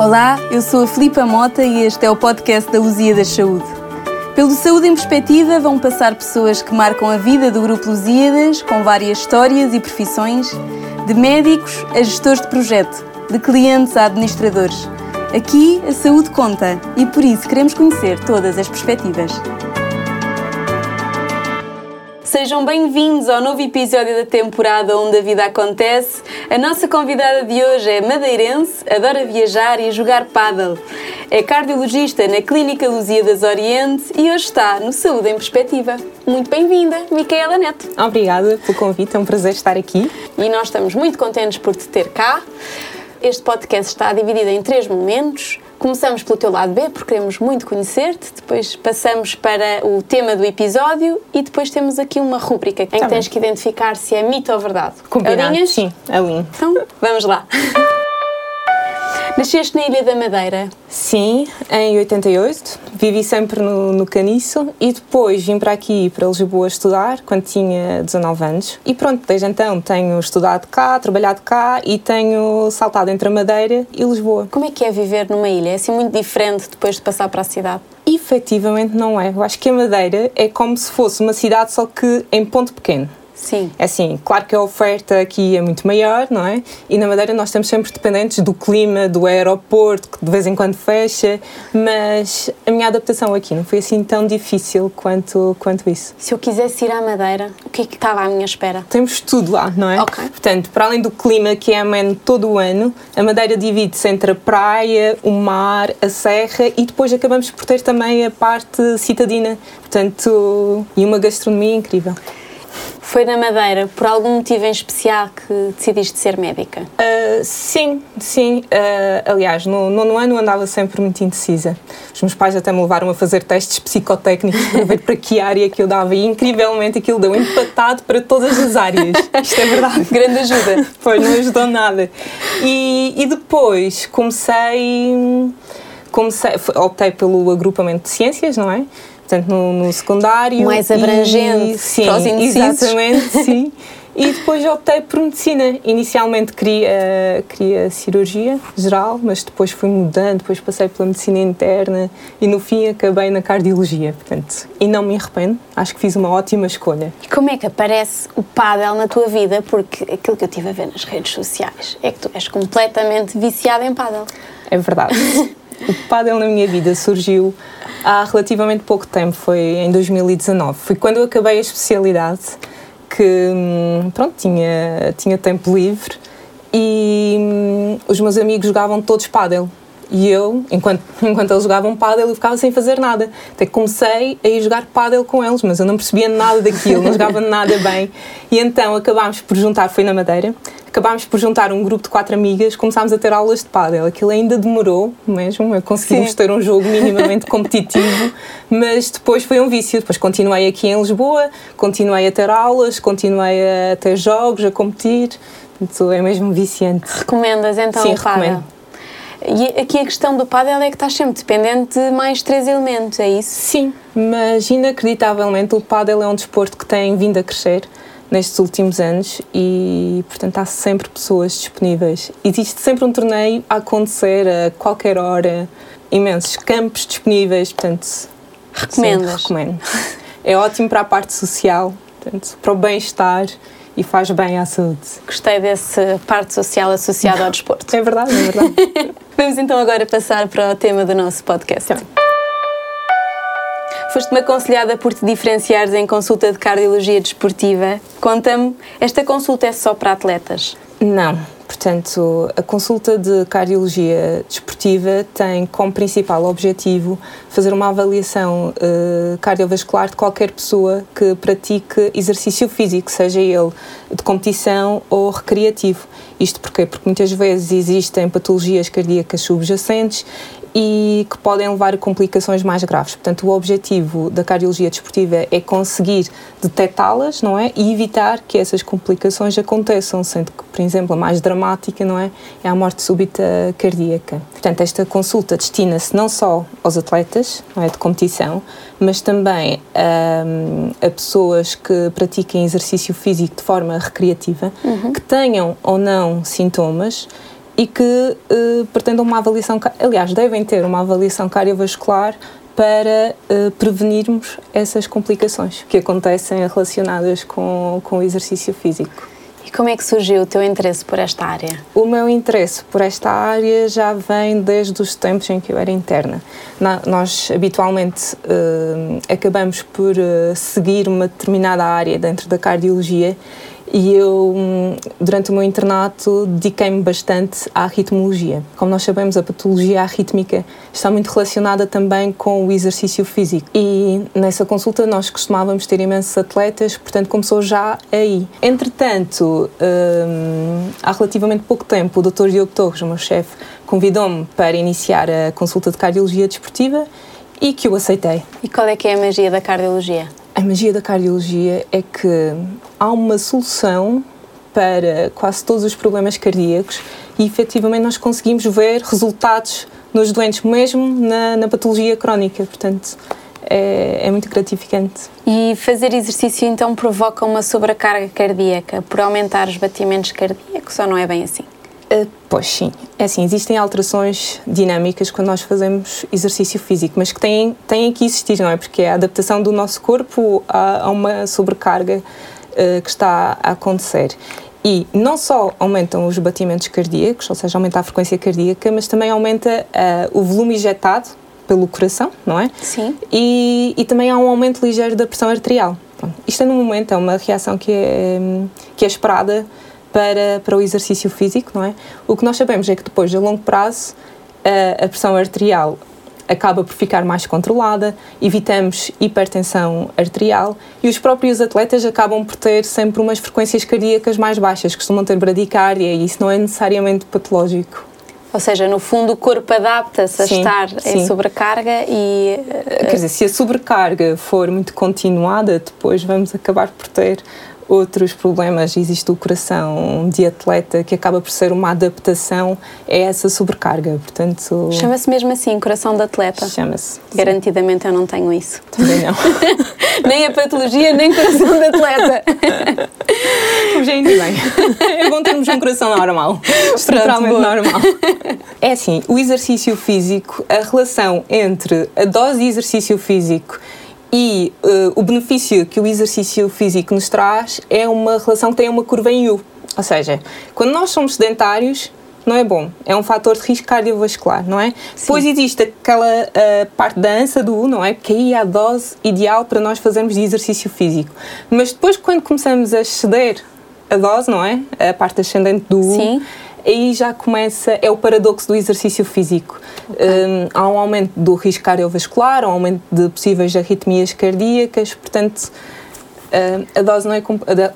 Olá, eu sou a Filipa Mota e este é o podcast da Lusíadas Saúde. Pelo Saúde em Perspectiva vão passar pessoas que marcam a vida do Grupo Lusíadas com várias histórias e profissões, de médicos a gestores de projeto, de clientes a administradores. Aqui a saúde conta e por isso queremos conhecer todas as perspectivas. Sejam bem-vindos ao novo episódio da temporada onde a vida acontece. A nossa convidada de hoje é madeirense, adora viajar e jogar paddle. É cardiologista na Clínica Lusíadas Oriente e hoje está no Saúde em Perspectiva. Muito bem-vinda, Micaela Neto. Obrigada pelo convite, é um prazer estar aqui. E nós estamos muito contentes por te ter cá. Este podcast está dividido em três momentos. Começamos pelo teu lado B, porque queremos muito conhecer-te, depois passamos para o tema do episódio e depois temos aqui uma rúbrica em que Tá tens bem. que identificar se é mito ou verdade. Combinado? Alinhas? Sim, alinho. Então, vamos lá. Nasceste na Ilha da Madeira. Sim, em 88, vivi sempre no, no Caniço e depois vim para aqui, para Lisboa, estudar quando tinha 19 anos. E pronto, desde então tenho estudado cá, trabalhado cá e tenho saltado entre a Madeira e Lisboa. Como é que é viver numa ilha? É assim muito diferente depois de passar para a cidade? Efetivamente não é. Eu acho que a Madeira é como se fosse uma cidade, só que em ponto pequeno. Sim. É assim, claro que a oferta aqui é muito maior, não é? E na Madeira nós estamos sempre dependentes do clima, do aeroporto, que de vez em quando fecha, mas a minha adaptação aqui não foi assim tão difícil quanto, quanto isso. Se eu quisesse ir à Madeira, o que é que estava à minha espera? Temos tudo lá, não é? Ok. Portanto, para além do clima que é ameno todo o ano, a Madeira divide-se entre a praia, o mar, a serra e depois acabamos por ter também a parte citadina. Portanto, e uma gastronomia incrível. Foi na Madeira por algum motivo em especial que decidiste ser médica? Uh, sim, sim. Uh, aliás, no nono ano andava sempre muito indecisa. Os meus pais até me levaram a fazer testes psicotécnicos para ver para que área que eu dava e incrivelmente aquilo deu empatado para todas as áreas. Isto é verdade. Grande ajuda. Pois, não ajudou nada. E, e depois comecei, comecei, optei pelo agrupamento de ciências, não é? Portanto, no, no secundário. Mais abrangente e, sim, para os indecisos. Exatamente, sim. E depois optei por medicina. Inicialmente queria, queria cirurgia geral, mas depois fui mudando, depois passei pela medicina interna e no fim acabei na cardiologia. Portanto, e não me arrependo, acho que fiz uma ótima escolha. E como é que aparece o pádel na tua vida? Porque aquilo que eu estive a ver nas redes sociais é que tu és completamente viciada em pádel. É verdade. o pádel na minha vida surgiu há relativamente pouco tempo, foi em 2019. Foi quando eu acabei a especialidade que, hum, pronto, tinha, tinha tempo livre e hum, os meus amigos jogavam todos pádel. E eu, enquanto, enquanto eles jogavam pádel, eu ficava sem fazer nada. Até que comecei a ir jogar pádel com eles, mas eu não percebia nada daquilo, não jogava nada bem. E então acabámos por juntar, foi na Madeira, acabámos por juntar um grupo de quatro amigas, começámos a ter aulas de pádel. Aquilo ainda demorou mesmo, a conseguirmos Sim. ter um jogo minimamente competitivo, mas depois foi um vício. Depois continuei aqui em Lisboa, continuei a ter aulas, continuei a ter jogos, a competir. Portanto, é mesmo viciante. Recomendas então Sim, o pádel? recomendo. E aqui a questão do pádel é que estás sempre dependente de mais três elementos, é isso? Sim, mas inacreditavelmente o pádel é um desporto que tem vindo a crescer nestes últimos anos e, portanto, há sempre pessoas disponíveis. Existe sempre um torneio a acontecer a qualquer hora, imensos campos disponíveis, portanto, Recomendas? Sim, recomendo. É ótimo para a parte social, portanto, para o bem-estar e faz bem à saúde. Gostei dessa parte social associada ao desporto. É verdade, é verdade. Vamos então agora passar para o tema do nosso podcast. Então. Foste-me aconselhada por te diferenciares em consulta de cardiologia desportiva. Conta-me, esta consulta é só para atletas? Não. Portanto, a consulta de cardiologia desportiva tem como principal objetivo fazer uma avaliação eh, cardiovascular de qualquer pessoa que pratique exercício físico, seja ele de competição ou recreativo. Isto porquê? Porque muitas vezes existem patologias cardíacas subjacentes e que podem levar a complicações mais graves. Portanto, o objetivo da cardiologia desportiva é conseguir detectá-las, não é? E evitar que essas complicações aconteçam, sendo que, por exemplo, a mais dramática, não é? É a morte súbita cardíaca. Portanto, esta consulta destina-se não só aos atletas, não é? De competição, mas também hum, a pessoas que pratiquem exercício físico de forma recreativa, que tenham ou não sintomas e que uh, pretendam uma avaliação, aliás, devem ter uma avaliação cardiovascular para uh, prevenirmos essas complicações que acontecem relacionadas com, com o exercício físico. E como é que surgiu o teu interesse por esta área? O meu interesse por esta área já vem desde os tempos em que eu era interna. Na, nós habitualmente uh, acabamos por uh, seguir uma determinada área dentro da cardiologia e eu, hum, durante o meu internato, dediquei-me bastante à ritmologia. Como nós sabemos, a patologia arrítmica está muito relacionada também com o exercício físico. E nessa consulta nós costumávamos ter imensos atletas, portanto começou já aí. Entretanto, hum, há relativamente pouco tempo, o Dr. Diogo Torres, o meu chefe, convidou-me para iniciar a consulta de cardiologia desportiva e que eu aceitei. E qual é que é a magia da cardiologia? A magia da cardiologia é que há uma solução para quase todos os problemas cardíacos e efetivamente nós conseguimos ver resultados nos doentes, mesmo na, na patologia crónica. Portanto, é, é, muito gratificante. E fazer exercício então provoca uma sobrecarga cardíaca por aumentar os batimentos cardíacos ou não é bem assim? Uh, pois sim, é assim, existem alterações dinâmicas quando nós fazemos exercício físico, mas que têm, têm que existir, não é? Porque é a adaptação do nosso corpo a, a uma sobrecarga uh, que está a acontecer. E não só aumentam os batimentos cardíacos, ou seja, aumenta a frequência cardíaca, mas também aumenta uh, o volume injetado pelo coração, não é? Sim. E, e também há um aumento ligeiro da pressão arterial. Isto é no momento, é uma reação que é, que é esperada para, para o exercício físico, não é? O que nós sabemos é que depois, a longo prazo, a, a pressão arterial acaba por ficar mais controlada, evitamos hipertensão arterial e os próprios atletas acabam por ter sempre umas frequências cardíacas mais baixas, costumam ter bradicardia e isso não é necessariamente patológico. Ou seja, no fundo o corpo adapta-se a sim, estar sim. em sobrecarga e... Quer dizer, se a sobrecarga for muito continuada, depois vamos acabar por ter outros problemas. Existe o coração de atleta que acaba por ser uma adaptação a essa sobrecarga. Portanto, Chama-se mesmo assim, coração de atleta? Chama-se. Garantidamente eu não tenho isso. Também não. nem a patologia, nem coração de atleta. Já ainda bem. É bom termos um coração normal. Estruturalmente normal. É assim, o exercício físico, a relação entre a dose de exercício físico e uh, o benefício que o exercício físico nos traz é uma relação que tem uma curva em U. Ou seja, quando nós somos sedentários, não é bom. É um fator de risco cardiovascular, não é? Sim. Depois existe aquela uh, parte da ANSA do U, não é? Que aí é a dose ideal para nós fazermos de exercício físico. Mas depois, quando começamos a exceder a dose, não é? A parte ascendente do U. Sim aí já começa, é o paradoxo do exercício físico. Okay. Um, há um aumento do risco cardiovascular, um aumento de possíveis arritmias cardíacas, portanto, uh, a, dose não é,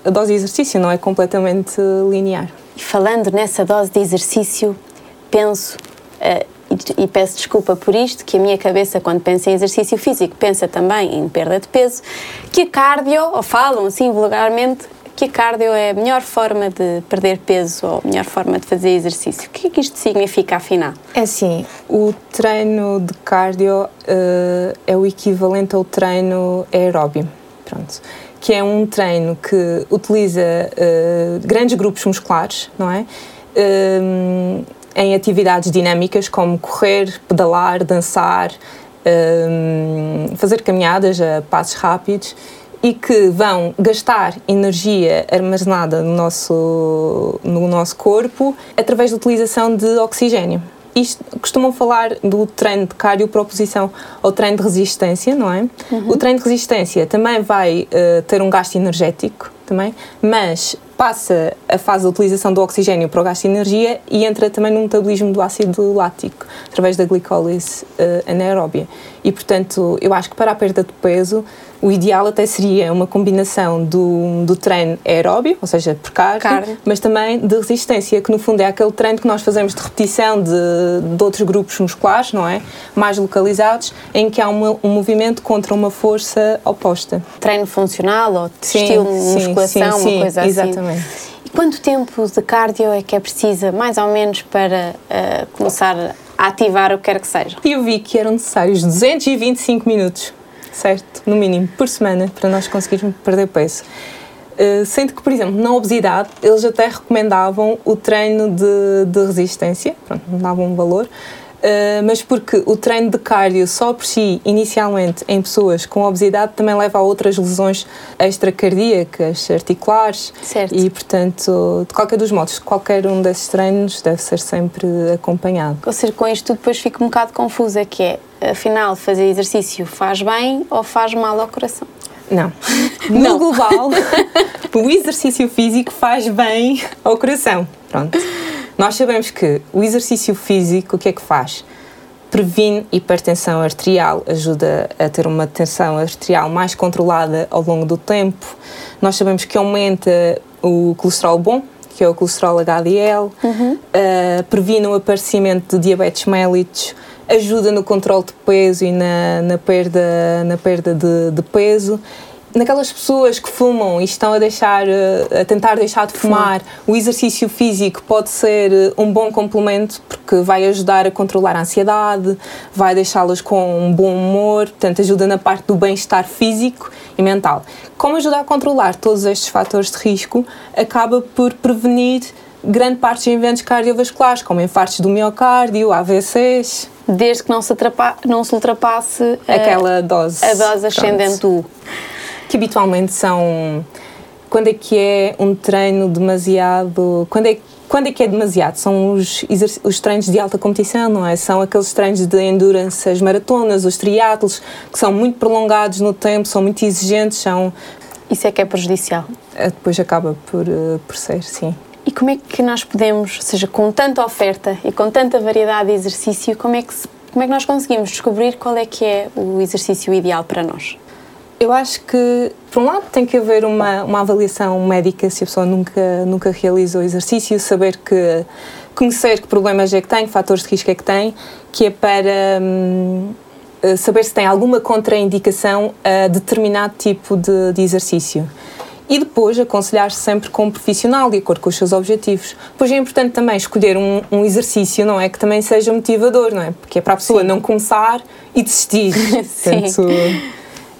a dose de exercício não é completamente linear. E falando nessa dose de exercício, penso, uh, e, e peço desculpa por isto, que a minha cabeça, quando pensa em exercício físico, pensa também em perda de peso, que a cardio, ou falam assim vulgarmente, que cardio é a melhor forma de perder peso ou a melhor forma de fazer exercício. O que é que isto significa, afinal? É assim, o treino de cardio uh, é o equivalente ao treino aeróbio, pronto, que é um treino que utiliza uh, grandes grupos musculares, não é? Uh, em atividades dinâmicas como correr, pedalar, dançar, fazer caminhadas a passos rápidos e que vão gastar energia armazenada no nosso, no nosso corpo através da utilização de oxigênio. Isto, costumam falar do treino de cardioproposição ou treino de resistência, não é? Uhum. O treino de resistência também vai uh, ter um gasto energético, também, mas passa a fase da utilização do oxigênio para o gasto de energia e entra também no metabolismo do ácido lático, através da glicólise uh, anaeróbia. E, portanto, eu acho que para a perda de peso, o ideal até seria uma combinação do, do treino aeróbio, ou seja, por carne, carne, mas também de resistência, que no fundo é aquele treino que nós fazemos de repetição de, de outros grupos musculares, não é? Mais localizados, em que há uma, um movimento contra uma força oposta. Treino funcional ou sim, estilo sim, musculação, sim, uma coisa assim. Exatamente. E quanto tempo de cardio é que é precisa, mais ou menos, para uh, começar a ativar o que quer que seja? Eu vi que eram necessários 225 minutos certo? No mínimo, por semana, para nós conseguirmos perder peso. Uh, sendo que, por exemplo, na obesidade, eles até recomendavam o treino de, de resistência, pronto, davam um valor, Uh, mas porque o treino de cardio só por si, inicialmente, em pessoas com obesidade, também leva a outras lesões extracardíacas, articulares. Certo. E, portanto, de qualquer dos modos, qualquer um desses treinos deve ser sempre acompanhado. Ou seja, com isto depois fico um bocado confusa, que é, afinal, fazer exercício faz bem ou faz mal ao coração? Não. No global, o exercício físico faz bem ao coração. Pronto. Nós sabemos que o exercício físico, o que é que faz? Previne hipertensão arterial, ajuda a ter uma tensão arterial mais controlada ao longo do tempo. Nós sabemos que aumenta o colesterol bom, que é o colesterol HDL, uhum. uh, previne o aparecimento de diabetes mellitus, ajuda no controle de peso e na, na perda, na perda de, de peso naquelas pessoas que fumam e estão a deixar eh, a tentar deixar de fumar, o exercício físico pode ser eh, um bom complemento porque vai ajudar a controlar a ansiedade, vai deixá-los com um bom humor, portanto ajuda na parte do bem-estar físico e mental. Como ajuda a controlar todos estes fatores de risco, acaba por prevenir grande parte de eventos cardiovasculares, como infartos do miocárdio, AVCs. Desde que não se, não se ultrapasse aquela a, dose, a dose ascendente do que habitualmente são quando é que é um treino demasiado quando é quando é que é demasiado? São os, os treinos de alta competição, não é? São aqueles treinos de endurance, as maratonas, os triatlos, que são muito prolongados no tempo, são muito exigentes, são... Isso é que é prejudicial? É, depois acaba por, eh, por ser, sim. E como é que nós podemos, ou seja, com tanta oferta e com tanta variedade de exercício, como é que, como é que nós conseguimos descobrir qual é que é o exercício ideal para nós? Eu acho que, por um lado, tem que haver uma, uma avaliação médica se a pessoa nunca, nunca realizou exercício, saber que, conhecer que problemas é que tem, que fatores de risco é que tem, que é para hum, eh, saber se tem alguma contraindicação a determinado tipo de, de exercício. E depois aconselhar-se sempre com um profissional, de acordo com os seus objetivos. Depois é importante também escolher um, um exercício, não é? Que também seja motivador, não é? Porque é para a pessoa Sim. não começar e desistir. Sim. Portanto,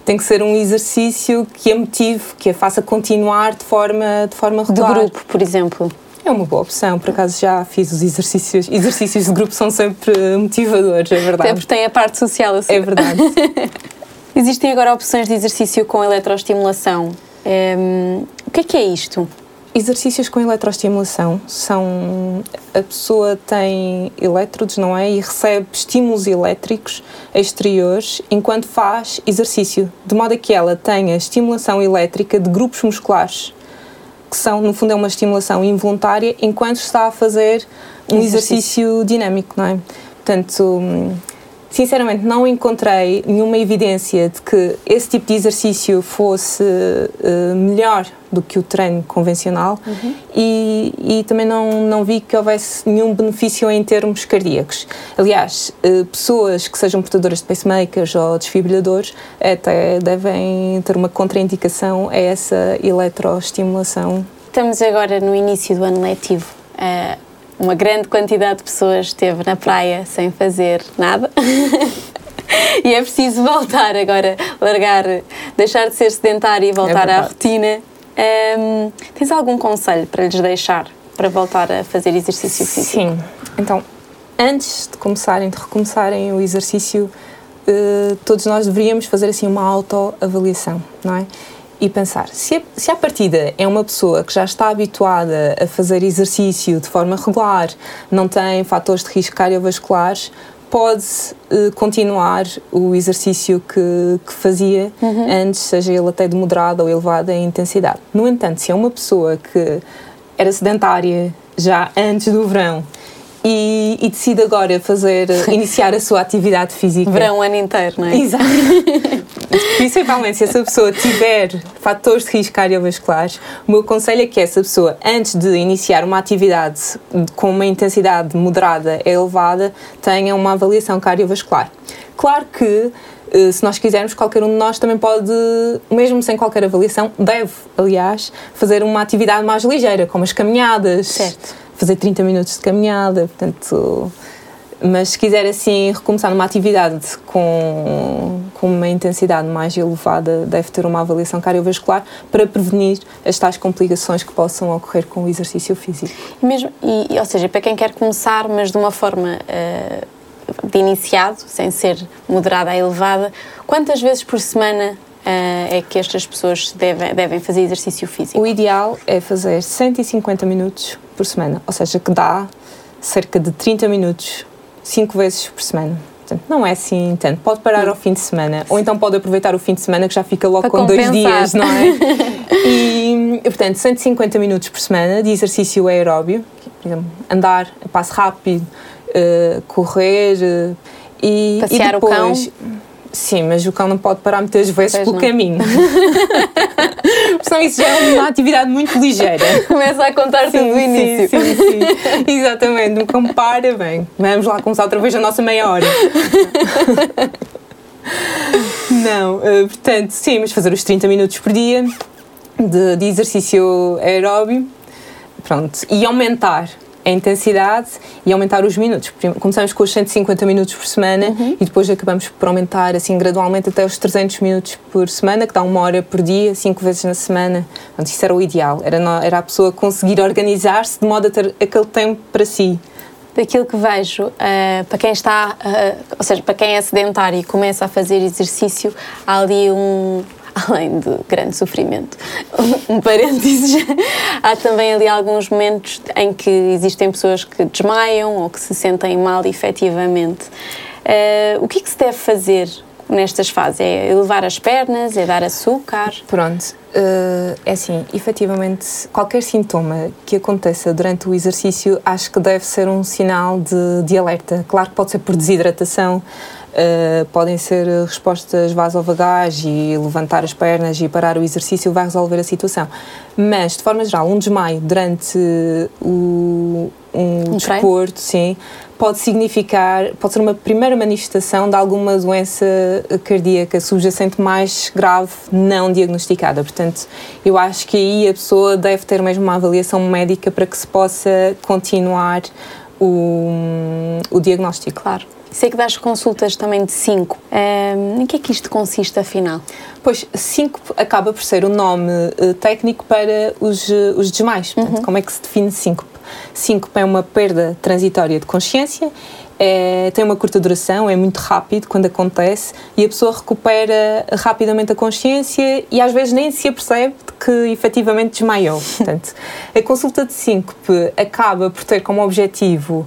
tem que ser um exercício que a motive, que a faça continuar de forma, de forma regular. De grupo, por exemplo. É uma boa opção, por acaso já fiz os exercícios. Exercícios de grupo são sempre motivadores, é verdade. Até porque tem a parte social assim. É verdade. Existem agora opções de exercício com eletroestimulação. Um, o que é que é isto? Exercícios com eletroestimulação são. A pessoa tem elétrodos, não é? E recebe estímulos elétricos exteriores enquanto faz exercício, de modo a que ela tenha estimulação elétrica de grupos musculares, que são, no fundo, é uma estimulação involuntária enquanto está a fazer um exercício, exercício dinâmico, não é? Portanto, sinceramente não encontrei nenhuma evidência de que esse tipo de exercício fosse uh, melhor do que o treino convencional uhum. e, e, também não, não vi que houvesse nenhum benefício em termos cardíacos. Aliás, uh, pessoas que sejam portadoras de pacemakers ou desfibrilhadores até devem ter uma contraindicação a essa eletroestimulação. Estamos agora no início do ano letivo. Uh uma grande quantidade de pessoas esteve na praia sem fazer nada. e é preciso voltar agora, largar, deixar de ser sedentário e voltar é à rotina. Um, tens algum conselho para lhes deixar para voltar a fazer exercício físico? Sim. Então, antes de começarem, de recomeçarem o exercício, uh, todos nós deveríamos fazer assim uma autoavaliação, não é? E pensar, se a, se a partida é uma pessoa que já está habituada a fazer exercício de forma regular, não tem fatores de risco cardiovasculares, pode uh, continuar o exercício que, que fazia uhum. antes, seja ele até de moderada ou elevada em intensidade. No entanto, se é uma pessoa que era sedentária já antes do verão e, e decide agora fazer, iniciar a sua atividade física. Verão o ano inteiro, não é? Exato. Principalmente se essa pessoa tiver fatores de risco cardiovasculares, o meu conselho é que essa pessoa, antes de iniciar uma atividade com uma intensidade moderada a elevada, tenha uma avaliação cardiovascular. Claro que eh, se nós quisermos, qualquer um de nós também pode, mesmo sem qualquer avaliação, deve, aliás, fazer uma atividade mais ligeira, como as caminhadas. Certo fazer 30 minutos de caminhada, portanto Mas se quiser assim recomeçar numa atividade com, com uma intensidade mais elevada, deve ter uma avaliação cardiovascular para prevenir as tais complicações que possam ocorrer com o exercício físico. Mesmo, e, ou seja, para quem quer começar, mas de uma forma uh, de iniciado, sem ser moderada a elevada, quantas vezes por semana Uh, é que estas pessoas devem, devem fazer exercício físico? O ideal é fazer 150 minutos por semana, ou seja, que dá cerca de 30 minutos, 5 vezes por semana. Portanto, não é assim tanto. Pode parar ao fim de semana, ou então pode aproveitar o fim de semana que já fica logo Para com compensar. dois dias, não é? e, portanto, 150 minutos por semana de exercício aeróbio, por exemplo, andar a passo rápido, uh, correr uh, e, Passear e depois, o cão Sim, mas o cão não pode parar muitas vezes pois pelo não. caminho. Senão isso já é uma atividade muito ligeira. Começa a contar sim, tudo do início. Sim, sim, sim. Exatamente. O cão para, bem, vamos lá começar outra vez a nossa meia hora. não, uh, portanto, sim, mas fazer os 30 minutos por dia de, de exercício aeróbio, pronto, e aumentar a intensidade e aumentar os minutos. Começamos com os 150 minutos por semana uhum. e depois acabamos por aumentar assim gradualmente até os 300 minutos por semana, que dá uma hora por dia, cinco vezes na semana. Portanto, isso era o ideal, era, era a pessoa conseguir organizar-se de modo a ter aquele tempo para si. Daquilo que vejo, uh, para quem está, uh, ou seja, para quem é sedentário e começa a fazer exercício, há ali um, além de grande sofrimento. Um, parênteses, há também ali alguns momentos em que existem pessoas que desmaiam ou que se sentem mal efetivamente. Uh, o que é que se deve fazer nestas fases? É elevar as pernas? É dar açúcar? Pronto, uh, é assim, efetivamente, qualquer sintoma que aconteça durante o exercício acho que deve ser um sinal de, de alerta. Claro que pode ser por desidratação, Uh, podem ser respostas vasovagais e levantar as pernas e parar o exercício vai resolver a situação. Mas, de forma geral, um desmaio durante o, um, um desporto, sim, pode significar, pode ser uma primeira manifestação de alguma doença cardíaca subjacente mais grave, não diagnosticada. Portanto, eu acho que aí a pessoa deve ter mesmo uma avaliação médica para que se possa continuar o, o diagnóstico. Claro. Sei que das consultas também de 5. Um, em que é que isto consiste, afinal? Pois, 5 acaba por ser o nome uh, técnico para os, uh, os desmaios. Portanto, uhum. como é que se define síncope? Síncope é uma perda transitória de consciência, é, tem uma curta duração, é muito rápido quando acontece e a pessoa recupera rapidamente a consciência e às vezes nem se apercebe de que efetivamente desmaiou. Portanto, a consulta de síncope acaba por ter como objetivo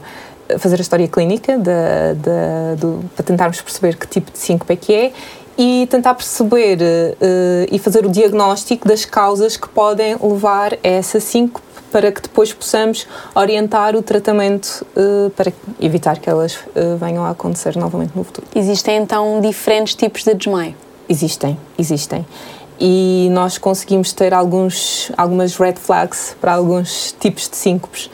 fazer a história clínica do, para tentarmos perceber que tipo de síncope é que é e tentar perceber uh, e fazer o diagnóstico das causas que podem levar a essa síncope para que depois possamos orientar o tratamento uh, para evitar que elas uh, venham a acontecer novamente no futuro. Existem então diferentes tipos de desmaio? Existem, existem. E nós conseguimos ter alguns, algumas red flags para alguns tipos de síncopes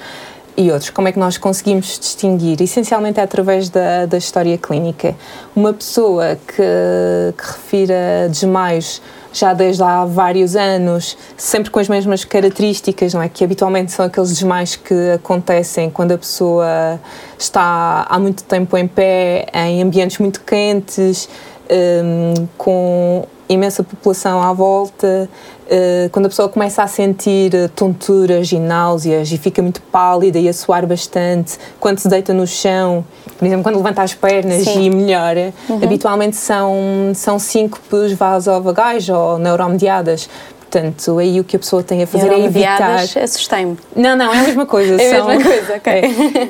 e outros. Como é que nós conseguimos distinguir? Essencialmente é através da, da história clínica. Uma pessoa que, que refira desmaios já desde há vários anos, sempre com as mesmas características, não é? Que habitualmente são aqueles desmaios que acontecem quando a pessoa está há muito tempo em pé, em ambientes muito quentes, um, com imensa população à volta, uh, quando a pessoa começa a sentir eh, tonturas e náuseas e fica muito pálida e a suar bastante, quando se deita no chão, por exemplo, quando levanta as pernas Sim. e melhora, uhum. habitualmente são, são síncopes vasovagais ou neuromediadas. Portanto, aí o que a pessoa tem a fazer é evitar. assustei-me. Não, não, é a mesma coisa. é a mesma coisa, ok.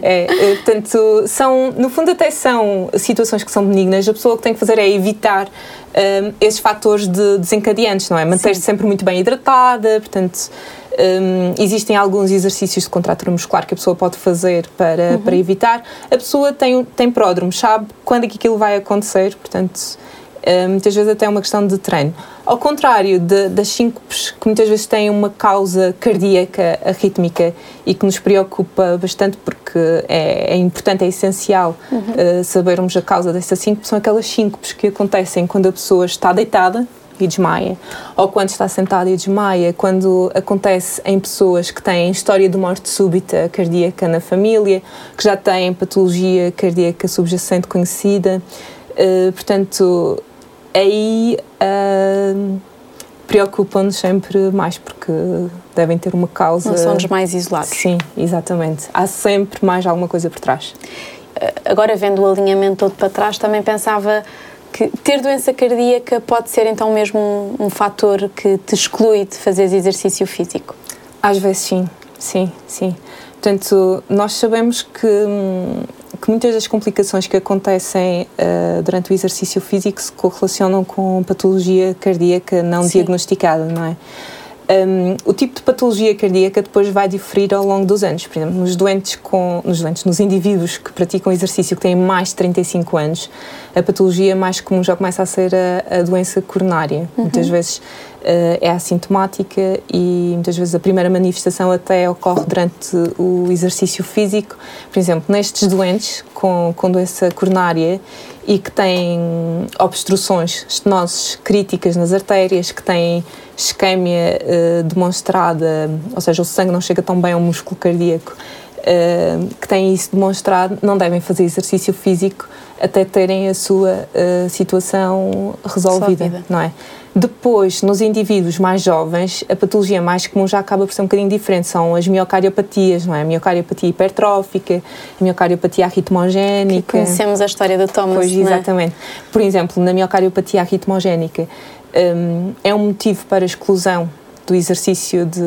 É, é, portanto, são, no fundo, até são situações que são benignas. A pessoa que tem que fazer é evitar um, esses fatores de desencadeantes, não é? Manter-se sempre muito bem hidratada, portanto. Um, existem alguns exercícios de contratura muscular que a pessoa pode fazer para, uhum. para evitar. A pessoa tem, tem pródromos, sabe quando é que aquilo vai acontecer, portanto, muitas vezes até é uma questão de treino. Ao contrário de, das síncopes, que muitas vezes têm uma causa cardíaca arrítmica e que nos preocupa bastante porque é, é importante, é essencial uhum. uh, sabermos a causa dessa síncope, são aquelas síncopes que acontecem quando a pessoa está deitada e desmaia, ou quando está sentado e desmaia, quando acontece em pessoas que têm história de morte súbita cardíaca na família, que já têm patologia cardíaca subjacente conhecida. Uh, portanto, aí uh, preocupam-nos sempre mais porque devem ter uma causa. Não são os mais isolados. Sim, exatamente. Há sempre mais alguma coisa por trás. Agora, vendo o alinhamento todo para trás, também pensava que ter doença cardíaca pode ser então mesmo um, um fator que te exclui de fazer exercício físico? Às vezes sim, sim, sim. Portanto, nós sabemos que, que muitas das complicações que acontecem uh, durante o exercício físico se correlacionam com patologia cardíaca não sim. diagnosticada, não é? Um, o tipo de patologia cardíaca depois vai diferir ao longo dos anos. Por exemplo, nos doentes, com, nos doentes, nos indivíduos que praticam exercício que têm mais de 35 anos, a patologia mais comum já começa a ser a, a doença coronária. Uhum. Muitas vezes é assintomática e muitas vezes a primeira manifestação até ocorre durante o exercício físico. Por exemplo, nestes doentes com, com doença coronária e que têm obstruções, estenoses críticas nas artérias, que têm isquémia uh, demonstrada, ou seja, o sangue não chega tão bem ao músculo cardíaco, uh, que têm isso demonstrado, não devem fazer exercício físico até terem a sua situação resolvida, resolvida, não é? Depois, nos indivíduos mais jovens, a patologia mais comum já acaba por ser um bocadinho diferente. São as miocardiopatias, não é? A miocardiopatia hipertrófica, a miocardiopatia arritmogénica. Que conhecemos a história do Thomas, Pois, exatamente. É? Por exemplo, na miocardiopatia arritmogénica, um, é um motivo para exclusão do exercício de,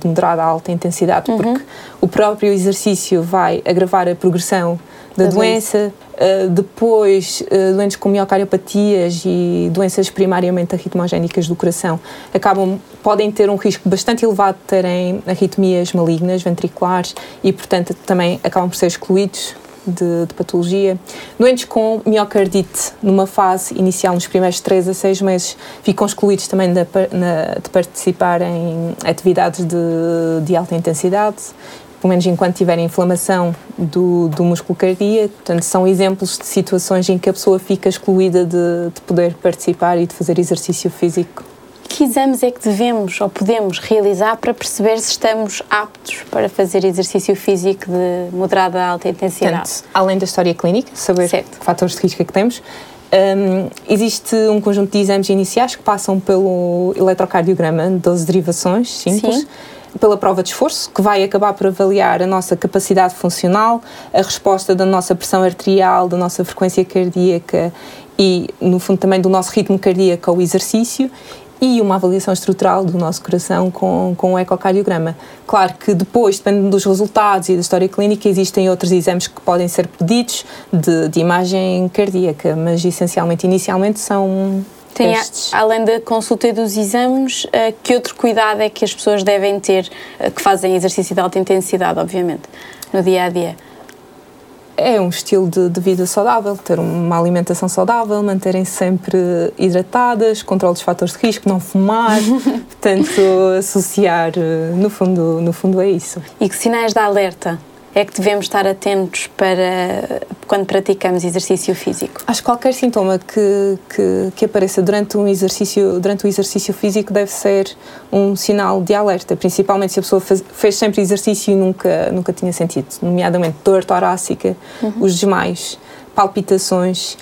de moderada a alta intensidade, uhum. porque o próprio exercício vai agravar a progressão da, da doença. doença. Uh, depois, uh, doentes com miocardiopatias e doenças primariamente arritmogénicas do coração acabam, podem ter um risco bastante elevado de terem arritmias malignas ventriculares e, portanto, também acabam por ser excluídos de, de, patologia. Doentes com miocardite, numa fase inicial, nos primeiros 3 a 6 meses, ficam excluídos também de, de participar em atividades de, de alta intensidade pelo menos enquanto tiverem inflamação do, do músculo cardíaco. Portanto, são exemplos de situações em que a pessoa fica excluída de, de poder participar e de fazer exercício físico. Que exames é que devemos ou podemos realizar para perceber se estamos aptos para fazer exercício físico de moderada a alta intensidade? Portanto, além da história clínica, saber certo. que fatores de risco é que temos, um, existe um conjunto de exames iniciais que passam pelo eletrocardiograma, 12 derivações simples. Sim pela prova de esforço, que vai acabar por avaliar a nossa capacidade funcional, a resposta da nossa pressão arterial, da nossa frequência cardíaca e, no fundo, também do nosso ritmo cardíaco ao exercício e uma avaliação estrutural do nosso coração com, com o ecocardiograma. Claro que depois, dependendo dos resultados e da história clínica, existem outros exames que podem ser pedidos de, de imagem cardíaca, mas essencialmente, inicialmente, são tem, a, além da consulta e dos exames, uh, que outro cuidado é que as pessoas devem ter, uh, que fazem exercício de alta intensidade, obviamente, no dia a dia? É um estilo de, de vida saudável, ter uma alimentação saudável, manterem-se sempre hidratadas, controle dos fatores de risco, não fumar, portanto, associar, eh, no fundo, no fundo é isso. E que sinais de alerta é que devemos estar atentos para quando praticamos exercício físico? Acho que qualquer sintoma que, que, que, apareça durante um exercício durante o exercício físico deve ser um sinal de alerta, principalmente se a pessoa fez, fez sempre exercício e nunca nunca tinha sentido, nomeadamente dor torácica, uhum. os desmaios, palpitações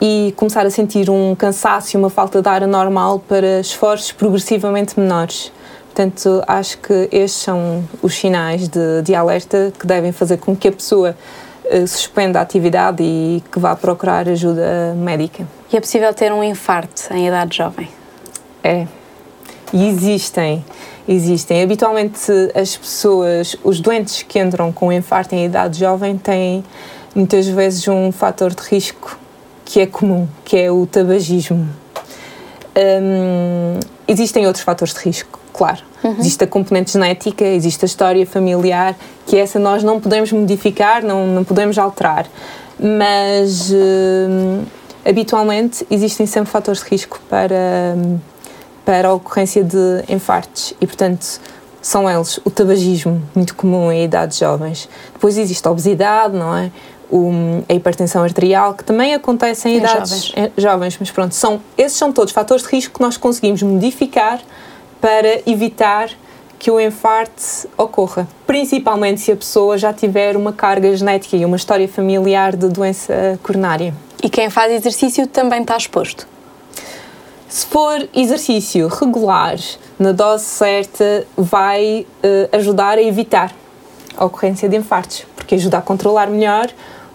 e começar a sentir um cansaço e uma falta de ar anormal para esforços progressivamente menores. Portanto, acho que estes são os sinais de, de alerta que devem fazer com que a pessoa uh, suspenda a atividade e que vá procurar ajuda médica. E é possível ter um infarto em idade jovem? É. E existem. Existem. Habitualmente, as pessoas, os doentes que entram com infarto em idade jovem têm muitas vezes um fator de risco que é comum, que é o tabagismo. Um, existem outros fatores de risco, claro. Uhum. Existe a componente genética, existe a história familiar, que essa nós não podemos modificar, não, não podemos alterar. Mas uh, habitualmente existem sempre fatores de risco para, para a ocorrência de infartos e, portanto, são eles o tabagismo, muito comum em idades jovens. Depois existe a obesidade, não é? um, a hipertensão arterial, que também acontece em, Em idades jovens. em- jovens, mas pronto, são, esses são todos fatores de risco que nós conseguimos modificar para evitar que o infarto ocorra, principalmente se a pessoa já tiver uma carga genética e uma história familiar de doença coronária. E quem faz exercício também está exposto. Se for exercício regular, na dose certa, vai eh, ajudar a evitar a ocorrência de infartos, porque ajuda a controlar melhor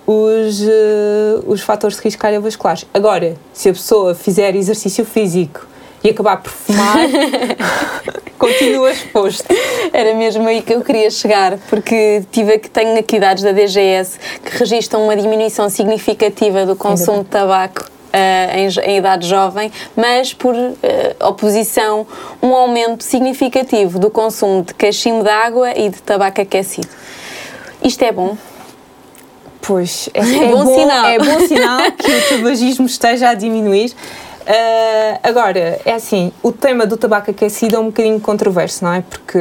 os, eh, os fatores de risco cardiovasculares. Agora, se a pessoa fizer exercício físico e acabar por fumar, continua exposto. Era mesmo aí que eu queria chegar, porque tive que tenho aqui dados da DGS que registram uma diminuição significativa do consumo de tabaco ah, em, em idade jovem, mas por ah, oposição, um aumento significativo do consumo de cachimbo de água e de tabaco aquecido. Isto é bom? Pois, é, É bom sinal. É bom sinal que o tabagismo esteja a diminuir. Ah, agora, é assim, o tema do tabaco aquecido é um bocadinho controverso, não é? Porque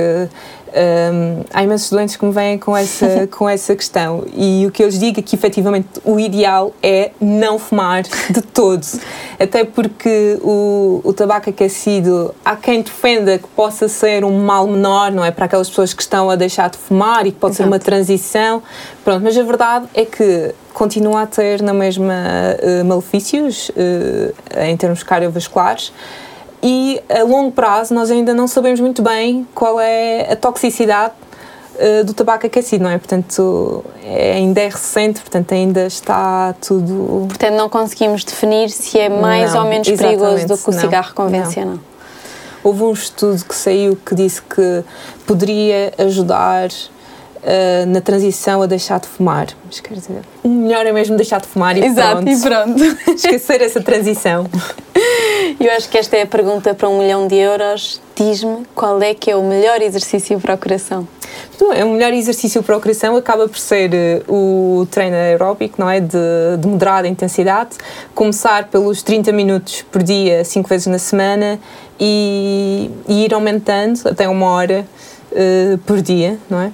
ahm, há imensos doentes que me vêm com essa, com essa questão e o que eu lhes digo é que efetivamente o ideal é não fumar de todo. Até porque o, o tabaco aquecido, há quem defenda que possa ser um mal menor, não é? Para aquelas pessoas que estão a deixar de fumar e que pode ser uma Exato. transição. Pronto, mas a verdade é que continua a ter na mesma eh, malefícios eh, em termos cardiovasculares e a longo prazo nós ainda não sabemos muito bem qual é a toxicidade eh, do tabaco aquecido, não é? Portanto, é, ainda é recente, portanto ainda está tudo Portanto, não conseguimos definir se é mais Não, ou menos perigoso do que o não, cigarro convencional. Houve um estudo que saiu que disse que poderia ajudar eh, na transição a deixar de fumar. Mas quer dizer, o melhor é mesmo deixar de fumar e Exato, pronto. e pronto. Esquecer essa transição. Eu acho que esta é a pergunta para um milhão de euros. Diz-me qual é que é o melhor exercício para o coração. É o melhor exercício para o coração acaba por ser eh, o treino aeróbico, não é? De, de moderada intensidade. Começar pelos 30 minutos por dia, 5 vezes na semana e, e ir aumentando até uma hora eh, por dia, não é?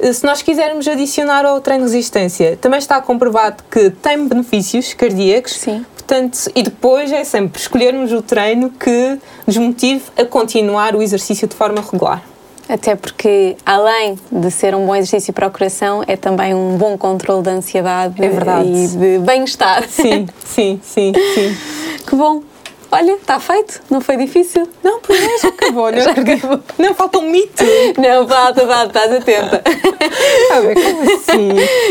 Eh, Se nós quisermos adicionar ao treino de resistência, também está comprovado que tem benefícios cardíacos. Sim. Portanto, e depois é sempre escolhermos o treino que nos motive a continuar o exercício de forma regular. Até porque, além de ser um bom exercício para o coração, é também um bom controle da ansiedade É e de bem-estar. Sim, sim, sim, sim. Que bom! Olha, está feito, não foi difícil. Não, pois é, já acabou, não Já acabou. Não, falta um mito. Não, falta, falta, estás atenta. Ah, bem, como assim?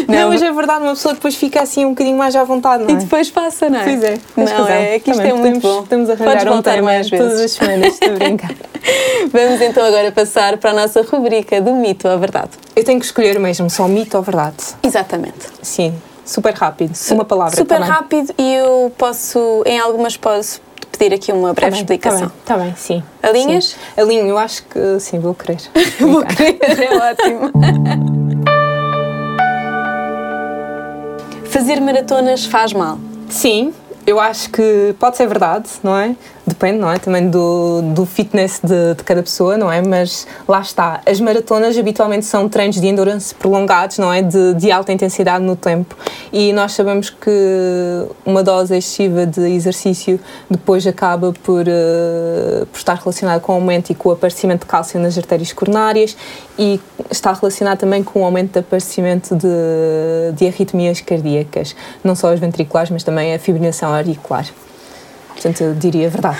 Não, Não, mas é verdade, uma pessoa depois fica assim um bocadinho mais à vontade, não é? E depois passa, não é? Pois é, tens Não, razão. é que isto Também é muito podemos, bom. Podemos Podes arranjar um tema mais todas vezes. as semanas, estou a brincar. Vamos então agora passar para a nossa rubrica do mito ou verdade. Eu tenho que escolher mesmo só mito ou verdade. Exatamente. Sim, super rápido, uma palavra Super também. rápido e eu posso, em algumas, posso pedir aqui uma Tá breve bem, explicação. Está bem, tá bem, sim. Alinhas? Sim. Alinho, eu acho que sim, vou querer. Vou querer, é ótimo. Fazer maratonas faz mal. Sim, eu acho que pode ser verdade, não é? Depende, não é? Também do, do fitness de, de cada pessoa, não é? Mas lá está. As maratonas habitualmente são treinos de endurance prolongados, não é? De, de alta intensidade no tempo. E nós sabemos que uma dose excessiva de exercício depois acaba por, eh, por estar relacionada com o aumento e com o aparecimento de cálcio nas artérias coronárias e está relacionado também com o aumento de aparecimento de, de arritmias cardíacas, não só as ventriculares, mas também a fibrilação auricular. Portanto, eu diria verdade.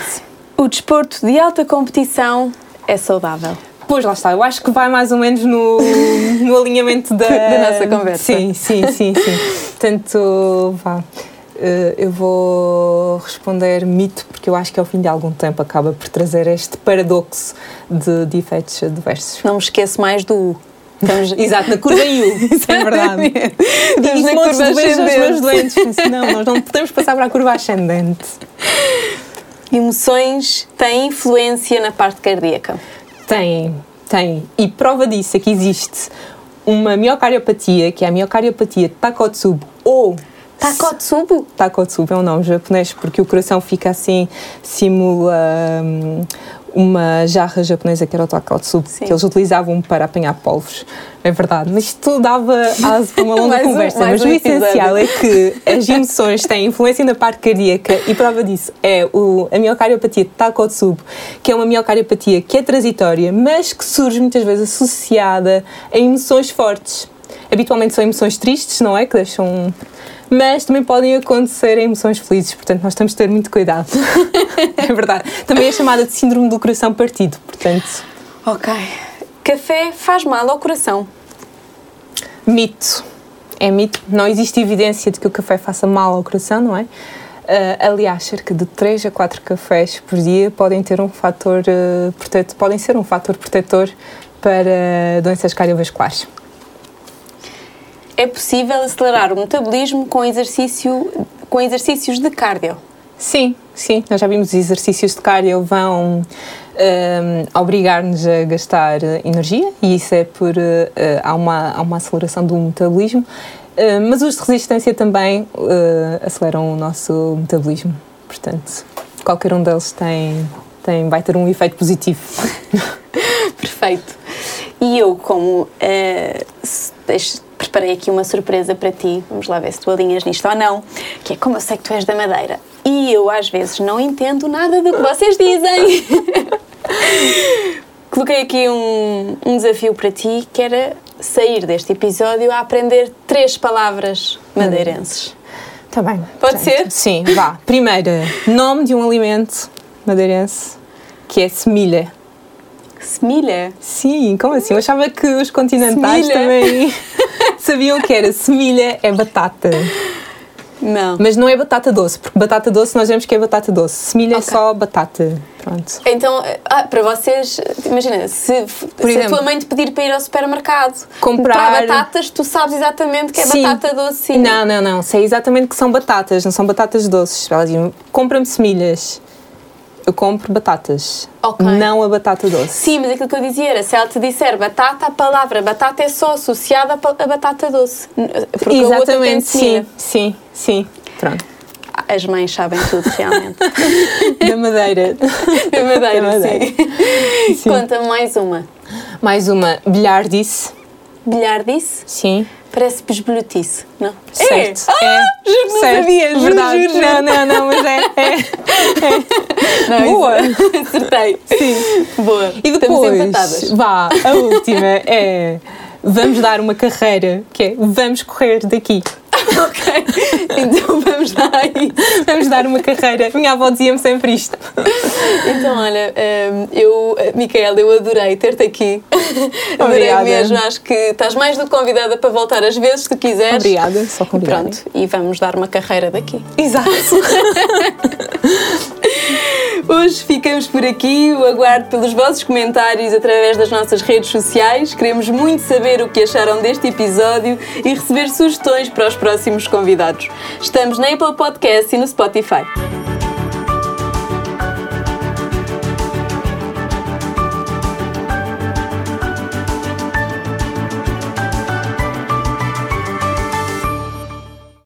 O desporto de alta competição é saudável. Pois lá está, eu acho que vai mais ou menos no, no alinhamento da, Da nossa conversa. Sim, sim, sim, sim. Portanto, vá. eh, Eu vou responder mito, porque eu acho que ao fim de algum tempo acaba por trazer este paradoxo de, de efeitos adversos. Não me esqueço mais do. Estamos... Exato, na curva U, é verdade. Estamos na isso curva de ascendente. meus doentes. Não, nós não podemos passar para a curva ascendente. Emoções têm influência na parte cardíaca. Tem, tem. E prova disso é que existe uma miocardiopatia, que é a miocardiopatia Takotsubo ou Takotsubo? Takotsubo é um nome japonês porque o coração fica assim, simula hum, uma jarra japonesa que era o Takotsubo, que eles utilizavam para apanhar polvos. É verdade, mas isto dava asa para uma longa conversa. mas um o essencial é que as emoções têm influência na parte cardíaca e prova disso é o, a miocardiopatia de Takotsubo, que é uma miocardiopatia que é transitória, mas que surge muitas vezes associada a emoções fortes. Habitualmente são emoções tristes, não é? Que deixam mas também podem acontecer emoções felizes, portanto nós temos de ter muito cuidado. é verdade. Também é chamada de síndrome do coração partido, portanto. Ok. Café faz mal ao coração? Mito. É mito. Não existe evidência de que o café faça mal ao coração, não é? Uh, aliás, cerca de 3 a 4 cafés por dia podem ter um fator uh, protetor, podem ser um fator protetor para doenças cardiovasculares é possível acelerar o metabolismo com, exercício, com exercícios de cardio? Sim, sim. Nós já vimos exercícios de cardio vão um, obrigar-nos a gastar energia e isso é por uh, há, uma, há uma aceleração do metabolismo. Uh, mas os de resistência também uh, aceleram o nosso metabolismo. Portanto, qualquer um deles tem, tem, vai ter um efeito positivo. Perfeito. E eu, como uh, preparei aqui uma surpresa para ti. Vamos lá ver se tu alinhas nisto ou não. Que é como eu sei que tu és da Madeira e eu às vezes não entendo nada do que vocês dizem. Coloquei aqui um, um desafio para ti que era sair deste episódio a aprender três palavras madeirenses. Está bem. Pode ser? Sim, vá. Primeira, nome de um alimento madeirense que é semilha. Semilha? Sim, como assim? Eu achava que os continentais semilha. também sabiam que era semilha é batata. Não. Mas não é batata doce, porque batata doce nós vemos que é batata doce. Semilha é okay. é só batata. Pronto. Então, ah, para vocês, imagina, se, Por se exemplo, a tua mãe te pedir para ir ao supermercado comprar batatas, tu sabes exatamente que é sim. batata doce. Sim. Não, não, não. Sei exatamente que são batatas, não são batatas doces. Ela diz compra-me semilhas eu compro batatas, okay. não a batata doce. Sim, mas aquilo que eu dizia era, se ela te disser batata, a palavra batata é só associada a batata doce. Porque Exatamente, sim, sim, sim. Pronto. As mães sabem tudo, realmente. da madeira. Da madeira, da madeira. sim. sim. Conta mais uma. Mais uma. Bilhardice. Bilhardice? Sim. Parece besbolhotice, não? Certo. É. Ah, é. Juro, não certo. sabia, juro, Verdade. Juro, juro. Não, não, não, mas é. é, é. Não, Boa. Acertei. Sim. Boa. E depois, vá, a última é vamos dar uma carreira, que é vamos correr daqui. ok, então vamos dar isso. Vamos dar uma carreira. Minha avó dizia-me sempre isto. Então, olha, hum, eu, Micaela, eu adorei ter-te aqui. Adorei Obrigada. mesmo. Acho que estás mais do que convidada para voltar às vezes que quiseres. Obrigada, só convidada. Pronto, e vamos dar uma carreira daqui. Exato. Hoje ficamos por aqui. O aguardo pelos vossos comentários através das nossas redes sociais. Queremos muito saber o que acharam deste episódio e receber sugestões para os próximos convidados. Estamos na Apple Podcast e no Spotify.